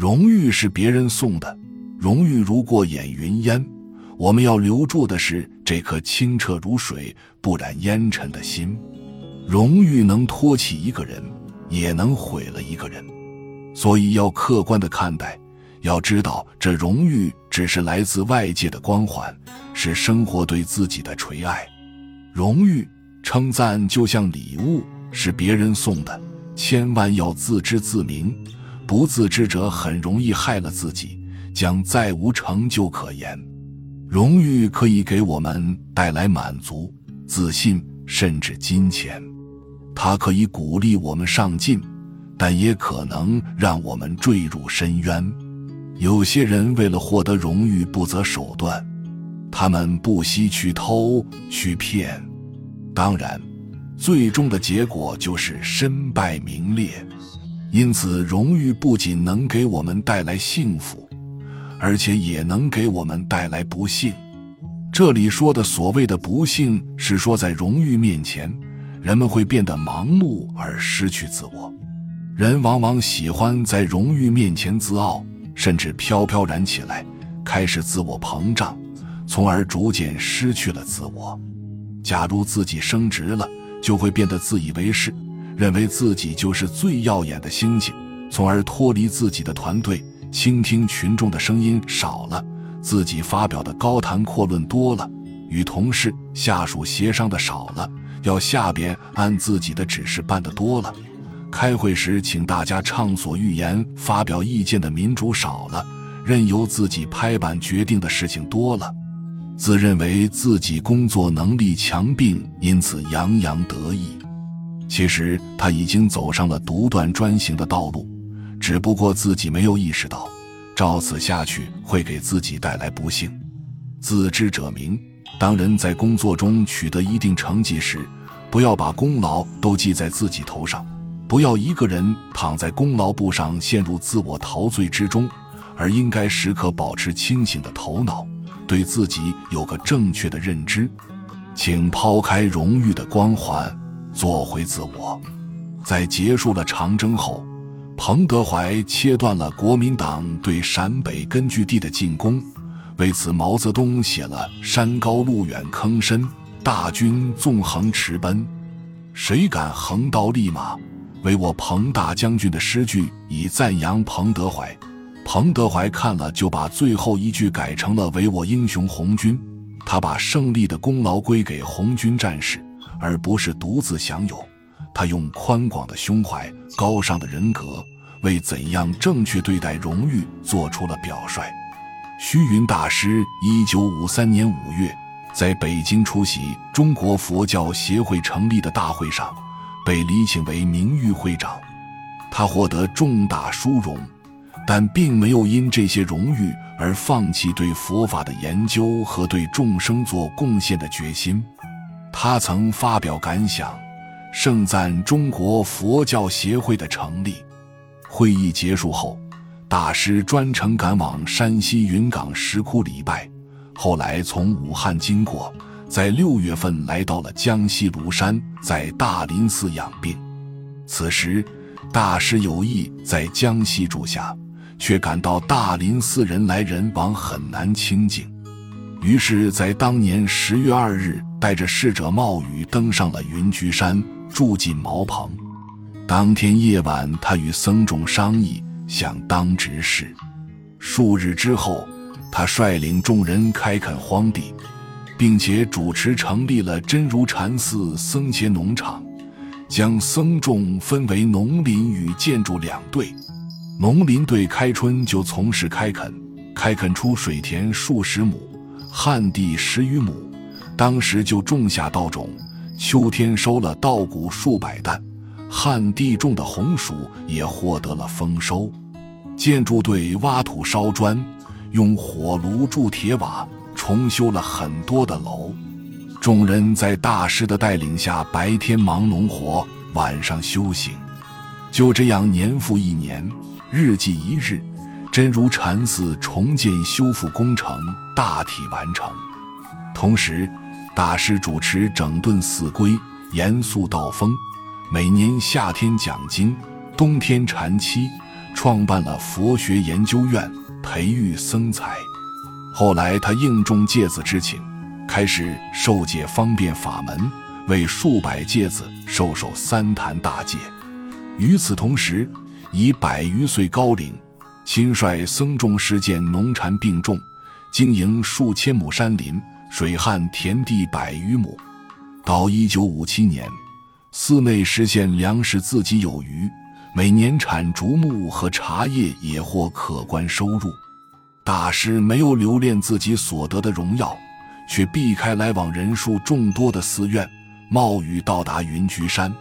荣誉是别人送的，荣誉如过眼云烟。我们要留住的是这颗清澈如水、不染烟尘的心。荣誉能托起一个人，也能毁了一个人，所以要客观的看待。要知道，这荣誉只是来自外界的光环，是生活对自己的垂爱。荣誉、称赞就像礼物，是别人送的，千万要自知自明。不自知者很容易害了自己，将再无成就可言。荣誉可以给我们带来满足、自信，甚至金钱；它可以鼓励我们上进，但也可能让我们坠入深渊。有些人为了获得荣誉不择手段，他们不惜去偷去骗，当然，最终的结果就是身败名裂。因此，荣誉不仅能给我们带来幸福。而且也能给我们带来不幸。这里说的所谓的不幸，是说在荣誉面前，人们会变得盲目而失去自我。人往往喜欢在荣誉面前自傲，甚至飘飘然起来，开始自我膨胀，从而逐渐失去了自我。假如自己升职了，就会变得自以为是，认为自己就是最耀眼的星星，从而脱离自己的团队。倾听群众的声音少了，自己发表的高谈阔论多了，与同事、下属协商的少了，要下边按自己的指示办的多了，开会时请大家畅所欲言、发表意见的民主少了，任由自己拍板决定的事情多了，自认为自己工作能力强并因此洋洋得意，其实他已经走上了独断专行的道路。只不过自己没有意识到，照此下去会给自己带来不幸。自知者明。当人在工作中取得一定成绩时，不要把功劳都记在自己头上，不要一个人躺在功劳簿上陷入自我陶醉之中，而应该时刻保持清醒的头脑，对自己有个正确的认知。请抛开荣誉的光环，做回自我。在结束了长征后。彭德怀切断了国民党对陕北根据地的进攻，为此毛泽东写了“山高路远坑深，大军纵横驰奔，谁敢横刀立马，为我彭大将军”的诗句，以赞扬彭德怀。彭德怀看了，就把最后一句改成了“唯我英雄红军”。他把胜利的功劳归给红军战士，而不是独自享有。他用宽广的胸怀、高尚的人格，为怎样正确对待荣誉做出了表率。虚云大师一九五三年五月在北京出席中国佛教协会成立的大会上，被礼请为名誉会长。他获得重大殊荣，但并没有因这些荣誉而放弃对佛法的研究和对众生做贡献的决心。他曾发表感想。盛赞中国佛教协会的成立。会议结束后，大师专程赶往山西云冈石窟礼拜，后来从武汉经过，在六月份来到了江西庐山，在大林寺养病。此时，大师有意在江西住下，却感到大林寺人来人往，很难清静。于是，在当年十月二日，带着侍者冒雨登上了云居山。住进茅棚，当天夜晚，他与僧众商议，想当执事。数日之后，他率领众人开垦荒地，并且主持成立了真如禅寺僧伽农场，将僧众分为农林与建筑两队。农林队开春就从事开垦，开垦出水田数十亩，旱地十余亩，当时就种下稻种。秋天收了稻谷数百担，旱地种的红薯也获得了丰收。建筑队挖土烧砖，用火炉铸铁瓦，重修了很多的楼。众人在大师的带领下，白天忙农活，晚上修行。就这样，年复一年，日继一日，真如禅寺重建修复工程大体完成。同时，大师主持整顿寺规，严肃道风。每年夏天讲经，冬天禅期，创办了佛学研究院，培育僧才。后来他应众戒子之请，开始受戒方便法门，为数百戒子授受三坛大戒。与此同时，以百余岁高龄，亲率僧众实践农禅并重，经营数千亩山林，水旱田地百余亩。到一九五七年，寺内实现粮食自给有余，每年产竹木和茶叶也获可观收入。大师没有留恋自己所得的荣耀，却避开来往人数众多的寺院，冒雨到达云居山，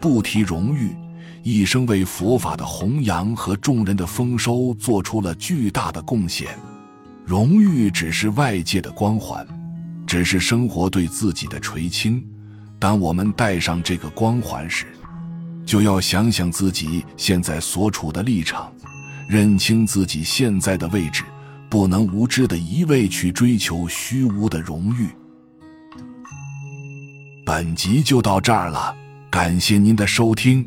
不提荣誉，一生为佛法的弘扬和众人的丰收做出了巨大的贡献。荣誉只是外界的光环，只是生活对自己的垂青。当我们戴上这个光环时，就要想想自己现在所处的立场，认清自己现在的位置。不能无知的一味去追求虚无的荣誉。本集就到这儿了，感谢您的收听，